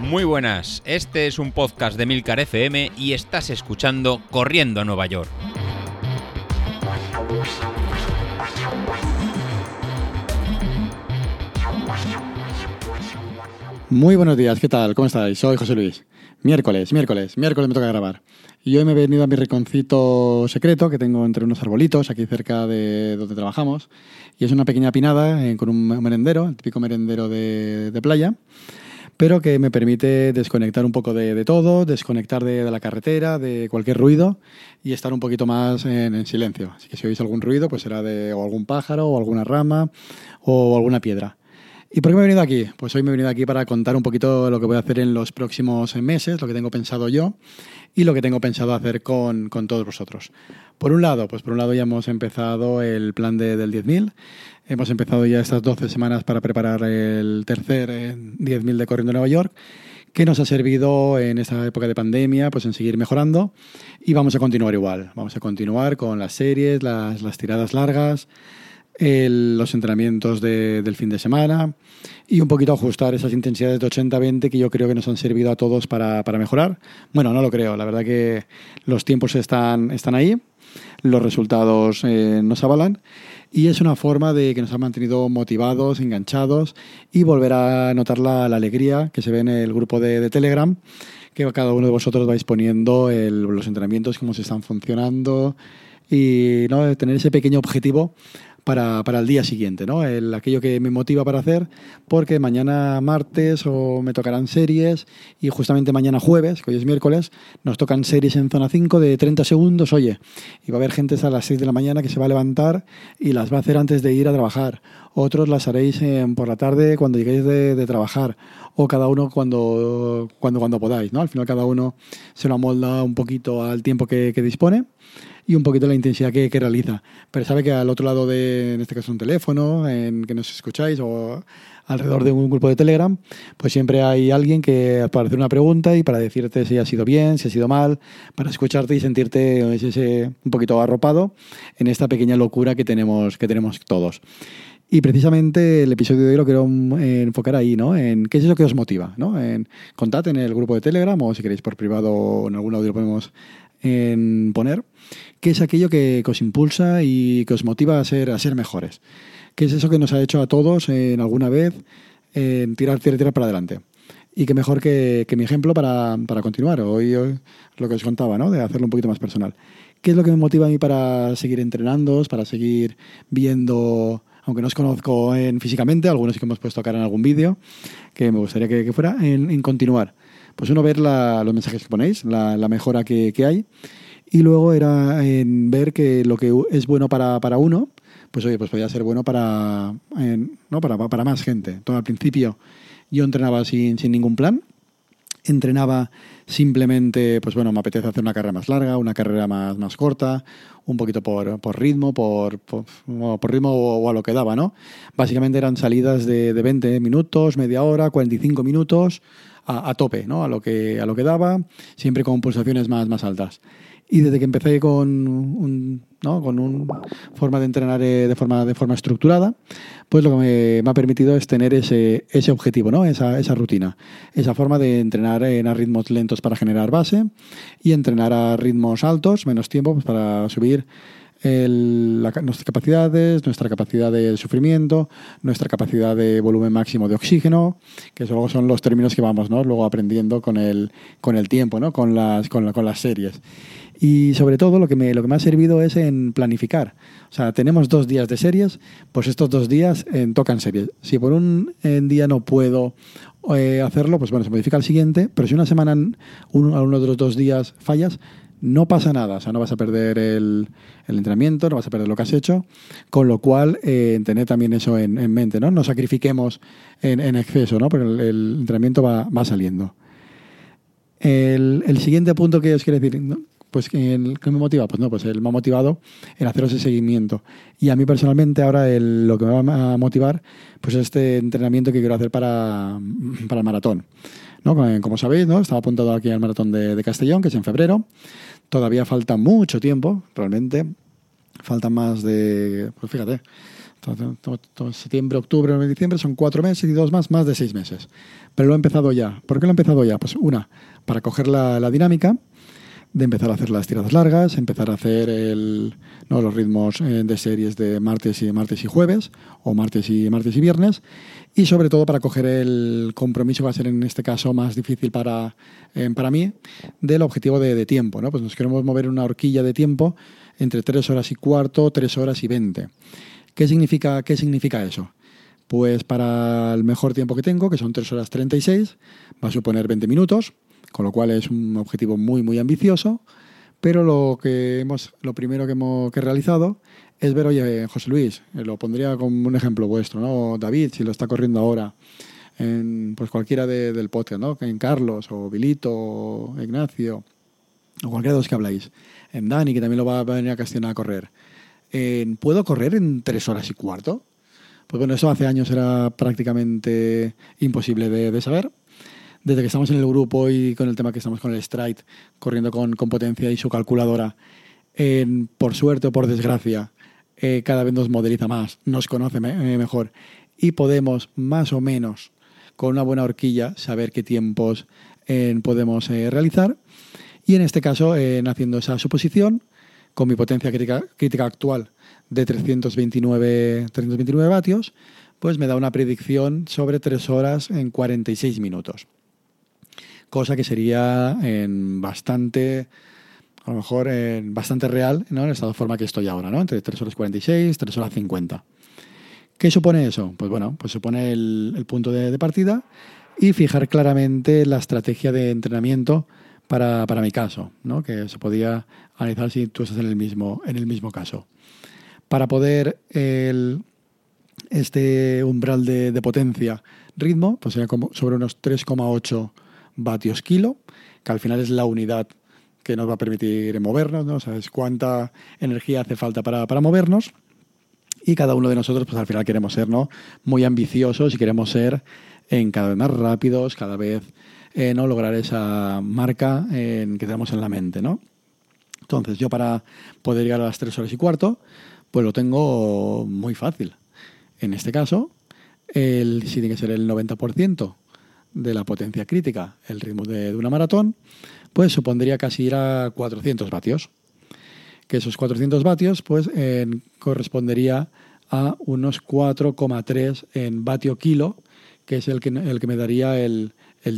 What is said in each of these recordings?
Muy buenas, este es un podcast de Milcar FM y estás escuchando Corriendo a Nueva York. Muy buenos días, ¿qué tal? ¿Cómo estáis? Soy José Luis. Miércoles, miércoles, miércoles me toca grabar. Y hoy me he venido a mi rinconcito secreto que tengo entre unos arbolitos aquí cerca de donde trabajamos. Y es una pequeña pinada eh, con un merendero, el típico merendero de, playa, pero que me permite desconectar un poco de, todo, desconectar de, de, la carretera, de cualquier ruido y estar un poquito más en, en, silencio. Así que si oís algún ruido, pues será de o algún pájaro o alguna rama o alguna piedra. ¿Y por qué me he venido aquí? Pues hoy me he venido aquí para contar un poquito lo que voy a hacer en los próximos meses, lo que tengo pensado yo y lo que tengo pensado hacer con, con todos vosotros. Por un lado, pues por un lado ya hemos empezado el plan de, del 10.000. Hemos empezado ya estas 12 semanas para preparar el tercer 10.000 de Corriendo Nueva York que nos ha servido en esta época de pandemia pues en seguir mejorando y vamos a continuar igual. Vamos a continuar con las series, las, las tiradas largas, el, los entrenamientos de, del fin de semana y un poquito ajustar esas intensidades de 80-20 que yo creo que nos han servido a todos para, para, mejorar. Bueno, no lo creo, la verdad que los tiempos están, están ahí, los resultados eh, nos avalan y es una forma de que nos ha mantenido motivados, enganchados y volver a notar la, la alegría que se ve en el grupo de, de Telegram que cada uno de vosotros vais poniendo el, los entrenamientos, cómo se están funcionando y ¿no? tener ese pequeño objetivo para, para, el día siguiente, ¿no? El, aquello que me motiva para hacer, porque mañana martes o me tocarán series y justamente mañana jueves, que hoy es miércoles, nos tocan series en zona 5 de 30 segundos, oye, y va a haber gente a las 6 de la mañana que se va a levantar y las va a hacer antes de ir a trabajar. Otros las haréis en, por la tarde cuando lleguéis de, de, trabajar o cada uno cuando, cuando, cuando podáis, ¿no? Al final cada uno se lo amolda un poquito al tiempo que, que dispone y un poquito la intensidad que, que, realiza. Pero sabe que al otro lado de, en este caso, un teléfono, en que nos escucháis o alrededor de un grupo de Telegram, pues siempre hay alguien que para hacer una pregunta y para decirte si ha sido bien, si ha sido mal, para escucharte y sentirte ese, un poquito arropado en esta pequeña locura que tenemos, que tenemos todos. Y precisamente el episodio de hoy lo quiero enfocar ahí, ¿no? En qué es eso que os motiva, ¿no? En contad en el grupo de Telegram o si queréis por privado en algún audio lo podemos poner, qué es aquello que, os impulsa y que os motiva a ser, a ser mejores. ¿Qué es eso que nos ha hecho a todos en alguna vez en tirar, tirar, tirar para adelante? Y qué mejor que, que mi ejemplo para, para continuar. Hoy, hoy, lo que os contaba, ¿no? De hacerlo un poquito más personal. ¿Qué es lo que me motiva a mí para seguir entrenando, para seguir viendo, aunque no os conozco en, físicamente, algunos sí que hemos puesto cara en algún vídeo, que me gustaría que, fuera, en, continuar? Pues uno, ver la, los mensajes que ponéis, la, la mejora que, hay. Y luego era en ver que lo que es bueno para, uno, pues oye, pues podría ser bueno para, ¿no? para, para más gente. Todo al principio yo entrenaba sin, sin ningún plan. Entrenaba simplemente, pues bueno, me apetece hacer una carrera más larga, una carrera más, más corta, un poquito por, por ritmo, por, por, por ritmo o, o, a lo que daba, ¿no? Básicamente eran salidas de, de 20 minutos, media hora, 45 minutos, a, a, tope, ¿no? A lo que, a lo que daba, siempre con pulsaciones más, más altas. Y desde que empecé con un, ¿no? con una forma de entrenar eh, de forma, de forma estructurada, pues lo que me, me ha permitido es tener ese, ese objetivo, ¿no? esa, esa rutina, esa forma de entrenar en a ritmos lentos para generar base y entrenar a ritmos altos, menos tiempo, pues para subir el, la, nuestras capacidades, nuestra capacidad de sufrimiento, nuestra capacidad de volumen máximo de oxígeno, que luego son los términos que vamos luego aprendiendo con el, con el tiempo, ¿no? con, las, con, la, con las series. Y sobre todo lo que, me, lo que me ha servido es en planificar. O sea, tenemos dos días de series, pues estos dos días eh, tocan series. Si por un día no puedo eh, hacerlo, pues bueno, se modifica el siguiente, pero si una semana, uno, uno de los dos días fallas, no pasa nada, o sea, no vas a perder el, el, entrenamiento, no vas a perder lo que has hecho, con lo cual eh, tener también eso en, en, mente, ¿no? No sacrifiquemos en, en exceso, ¿no? Pero el, el entrenamiento va, va saliendo. El, el, siguiente punto que os quiero decir, pues ¿qué me motiva? Pues no, pues me ha motivado el hacer ese seguimiento. Y a mí personalmente ahora el, lo que me va a motivar pues este entrenamiento que quiero hacer para, para el maratón. ¿no? Como sabéis, ¿no? estaba apuntado aquí al maratón de Castellón, que es en febrero. Todavía falta mucho tiempo, realmente. Faltan más de, pues fíjate, septiembre, octubre, noviembre, diciembre, son cuatro meses y dos más, más de seis meses. Pero lo he empezado ya. ¿Por qué lo he empezado ya? Pues una, para coger la, la dinámica de empezar a hacer las tiradas largas, empezar a hacer el, ¿no? los ritmos eh, de series de martes y martes y jueves, o martes y martes y viernes, y sobre todo para coger el compromiso va a ser en este caso más difícil para, eh, para mí, del objetivo de, de, tiempo. ¿no? Pues nos queremos mover una horquilla de tiempo entre 3 horas y cuarto, 3 horas y 20. ¿Qué significa, qué significa eso? Pues para el mejor tiempo que tengo, que son 3 horas 36, va a suponer 20 minutos con lo cual es un objetivo muy, muy ambicioso. Pero lo, que hemos, lo primero que hemos que he realizado es ver, oye, José Luis, eh, lo pondría como un ejemplo vuestro, ¿no? David, si lo está corriendo ahora, en pues cualquiera del podcast, ¿no? En Carlos, o Vilito, o Ignacio, o cualquiera de los que habláis. En Dani, que también lo va a venir a Castellón a correr. ¿Puedo correr en tres horas y cuarto? Pues bueno, eso hace años era prácticamente imposible de, de saber desde que estamos en el grupo y con el tema que estamos con el Stride, corriendo con, con potencia y su calculadora, por suerte o por desgracia, eh, cada vez nos modeliza más, nos conoce eh, mejor y podemos más o menos, con una buena horquilla, saber qué tiempos podemos eh, realizar. Y en este caso, haciendo esa suposición, con mi potencia crítica, crítica actual de 329, 329 vatios, pues me da una predicción sobre 3 horas en 46 minutos cosa que sería en bastante, a lo mejor en bastante real, ¿no? En de forma que estoy ahora, ¿no? Entre 3 horas 46, 3 horas 50. ¿Qué supone eso? Pues bueno, pues supone el, punto de, partida y fijar claramente la estrategia de entrenamiento para, para, mi caso, ¿no? que se podía analizar si tú estás en el mismo, en el mismo caso. Para poder el, este umbral de, de, potencia ritmo, pues sería como sobre unos 3,8 vatios kilo, que al final es la unidad que nos va a permitir movernos, ¿no? Sabes cuánta energía hace falta para, para, movernos. Y cada uno de nosotros, pues al final queremos ser ¿no? muy ambiciosos y queremos ser en cada vez más rápidos, cada vez eh, no lograr esa marca en, que tenemos en la mente, ¿no? Entonces, yo para poder llegar a las 3 horas y cuarto, pues lo tengo muy fácil. En este caso, el, si tiene que ser el 90% de la potencia crítica, el ritmo de, una maratón, pues supondría casi ir a 400 vatios. Que esos 400 vatios pues correspondería a unos 4,3 en vatio kilo, que es el que, el que me daría el,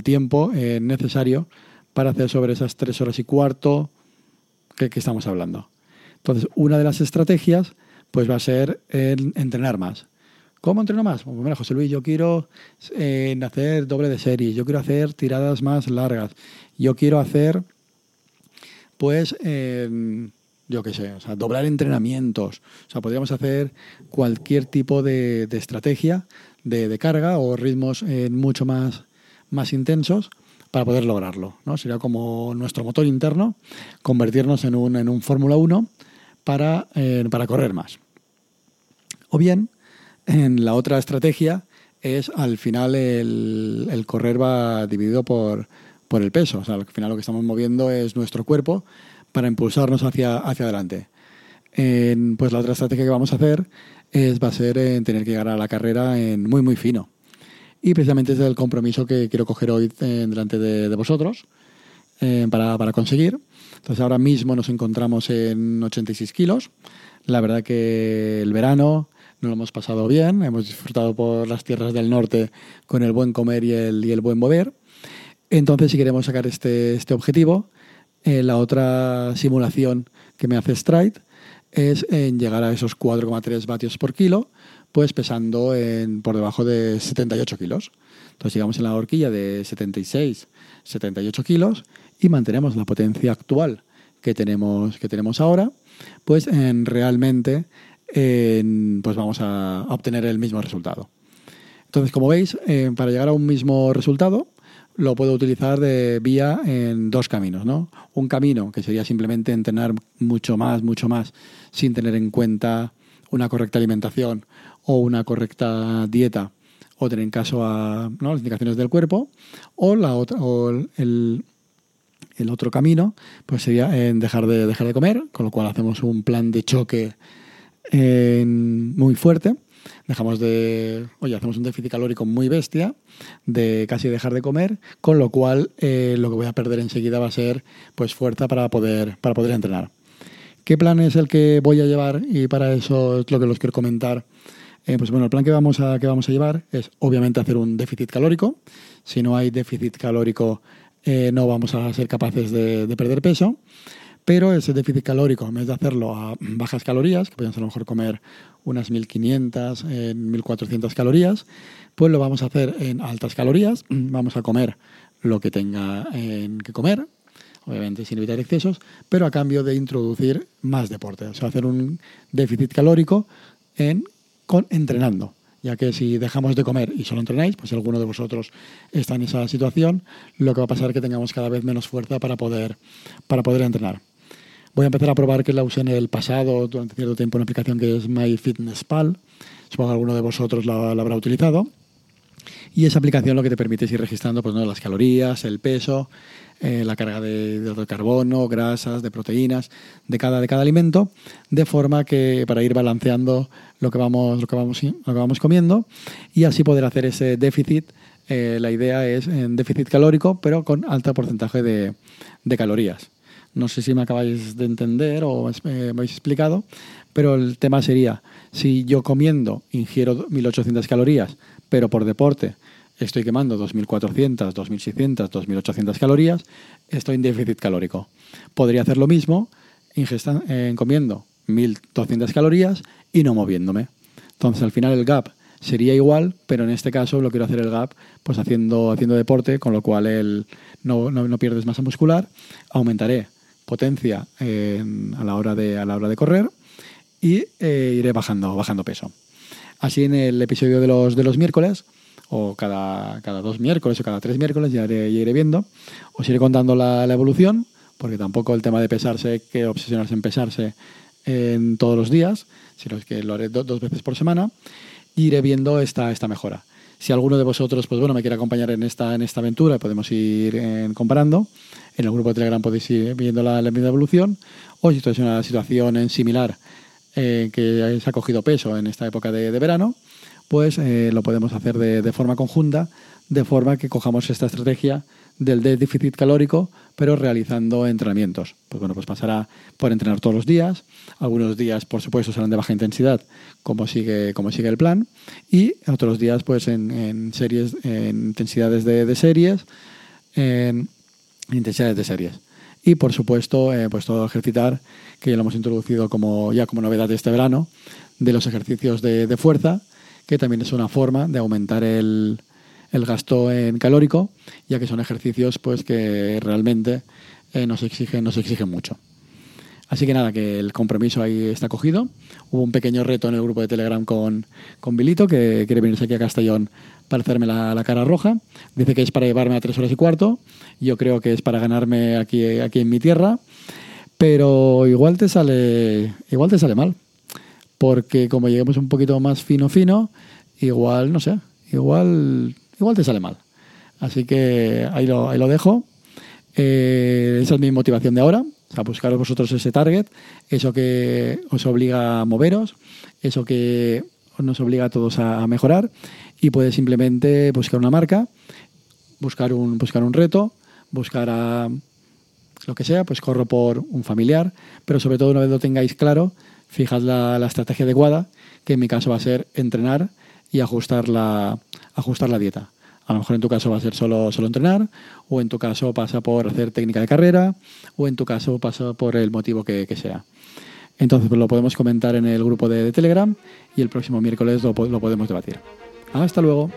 tiempo eh, necesario para hacer sobre esas 3 horas y cuarto que, que, estamos hablando. Entonces, una de las estrategias pues va a ser el entrenar más. ¿Cómo entreno más? Pues mira, José Luis, yo quiero eh, hacer doble de serie, yo quiero hacer tiradas más largas, yo quiero hacer, pues, em, yo qué sé, o sea, doblar entrenamientos. O sea, podríamos hacer cualquier tipo de, estrategia de, carga o ritmos eh, mucho más, más intensos para poder lograrlo. ¿no? Sería como nuestro motor interno, convertirnos en un, en un Fórmula 1 para, eh, para correr más. O bien, en la otra estrategia es al final el, correr va dividido por, por, el peso. O sea, al final lo que estamos moviendo es nuestro cuerpo para impulsarnos hacia, hacia adelante. pues la otra estrategia que vamos a hacer es, va a ser en tener que llegar a la carrera en muy, muy fino. Y precisamente es el compromiso que quiero coger hoy delante de, vosotros eh, para, para, conseguir. Entonces ahora mismo nos encontramos en 86 kilos. La verdad que el verano, nos lo hemos pasado bien, hemos disfrutado por las tierras del norte con el buen comer y el, y el buen mover. Entonces, si queremos sacar este, este objetivo, eh, la otra simulación que me hace Stride es en llegar a esos 4,3 vatios por kilo, pues pesando en, por debajo de 78 kilos. Entonces llegamos en la horquilla de 76, 78 kilos y mantenemos la potencia actual que tenemos, que tenemos ahora, pues en realmente pues vamos a obtener el mismo resultado. Entonces, como veis, eh, para llegar a un mismo resultado, lo puedo utilizar de vía en dos caminos, ¿no? Un camino que sería simplemente entrenar mucho más, mucho más, sin tener en cuenta una correcta alimentación o una correcta dieta o tener en caso a las indicaciones del cuerpo, o la otra, o el, el otro camino, pues sería en dejar de dejar de comer, con lo cual hacemos un plan de choque muy fuerte dejamos de, oye, hacemos un déficit calórico muy bestia, de casi dejar de comer, con lo cual eh, lo que voy a perder enseguida va a ser pues fuerza para poder, para poder entrenar. ¿Qué plan es el que voy a llevar? Y para eso es lo que los quiero comentar. Eh, pues bueno, el plan que vamos, a, que vamos a llevar es obviamente hacer un déficit calórico. Si no hay déficit calórico, eh, no vamos a ser capaces de, de perder peso pero ese déficit calórico, en vez de hacerlo a bajas calorías, que podemos a lo mejor comer unas 1500, 1400 calorías, pues lo vamos a hacer en altas calorías, vamos a comer lo que tenga que comer, obviamente sin evitar excesos, pero a cambio de introducir más deporte, o sea, hacer un déficit calórico en, entrenando. Ya que si dejamos de comer y solo entrenáis, pues si alguno de vosotros está en esa situación, lo que va a pasar es que tengamos cada vez menos fuerza para poder, para poder entrenar. Voy a empezar a probar que la usé en el pasado, durante cierto tiempo, una aplicación que es MyFitnessPal. Supongo que alguno de vosotros la, habrá utilizado. Y esa aplicación lo que te permite es ir registrando pues, ¿no? las calorías, el peso, eh, la carga de, carbono, grasas, de proteínas, de cada, de cada alimento, de forma que para ir balanceando lo que vamos, lo que vamos, lo que vamos comiendo y así poder hacer ese déficit. Eh, la idea es en déficit calórico, pero con alto porcentaje de, de calorías. No sé si me acabáis de entender o me habéis explicado, pero el tema sería, si yo comiendo ingiero 1.800 calorías, pero por deporte estoy quemando 2.400, 2.600, 2.800 calorías, estoy en déficit calórico. Podría hacer lo mismo eh, comiendo 1.200 calorías y no moviéndome. Entonces, al final el gap sería igual, pero en este caso lo quiero hacer el gap pues haciendo, haciendo deporte, con lo cual el, no, no, no pierdes masa muscular, aumentaré potencia a, la hora de, a la hora de correr y eh, iré bajando, bajando peso. Así en el episodio de los, de los miércoles, o cada, cada dos miércoles o cada tres miércoles, ya iré, viendo, os iré contando la, evolución, porque tampoco el tema de pesarse, que obsesionarse en pesarse en todos los días, sino que lo haré dos veces por semana, iré viendo esta, esta mejora. Si alguno de vosotros, pues bueno, me quiere acompañar en esta, en esta aventura, podemos ir eh, comparando. En el grupo de Telegram podéis ir viendo la, la evolución. O si estáis en una situación en similar eh, que se ha cogido peso en esta época de, verano, pues eh, lo podemos hacer de forma conjunta, de forma que cojamos esta estrategia del déficit calórico, pero realizando entrenamientos. Pues bueno, pues pasará por entrenar todos los días. Algunos días, por supuesto, serán de baja intensidad, como sigue, como sigue el plan. Y otros días, pues en, series, en intensidades de, series, en intensidades de series. Y por supuesto, eh, pues todo ejercitar, que ya lo hemos introducido como, ya como novedad de este verano, de los ejercicios de fuerza, que también es una forma de aumentar el, el gasto en calórico, ya que son ejercicios pues que realmente eh, nos, exigen, nos exigen mucho. Así que nada, que el compromiso ahí está cogido. Hubo un pequeño reto en el grupo de Telegram con, con Bilito, que quiere venirse aquí a Castellón para hacerme la, cara roja. Dice que es para llevarme a tres horas y cuarto. Yo creo que es para ganarme aquí, aquí en mi tierra. Pero igual te sale, igual te sale mal. Porque como lleguemos un poquito más fino fino, igual, no sé, igual igual te sale mal. Así que ahí lo, ahí lo dejo. Eh, esa es mi motivación de ahora, o sea, buscaros vosotros ese target, eso que os obliga a moveros, eso que nos obliga a todos a, mejorar y puedes simplemente buscar una marca, buscar un, buscar un reto, buscar a lo que sea, pues corro por un familiar, pero sobre todo una vez lo tengáis claro, fijad la, la estrategia adecuada, que en mi caso va a ser entrenar y ajustar la, ajustar la dieta. A lo mejor en tu caso va a ser solo, solo entrenar, o en tu caso pasa por hacer técnica de carrera, o en tu caso pasa por el motivo que, sea. Entonces lo podemos comentar en el grupo de, Telegram y el próximo miércoles lo podemos debatir. Hasta luego.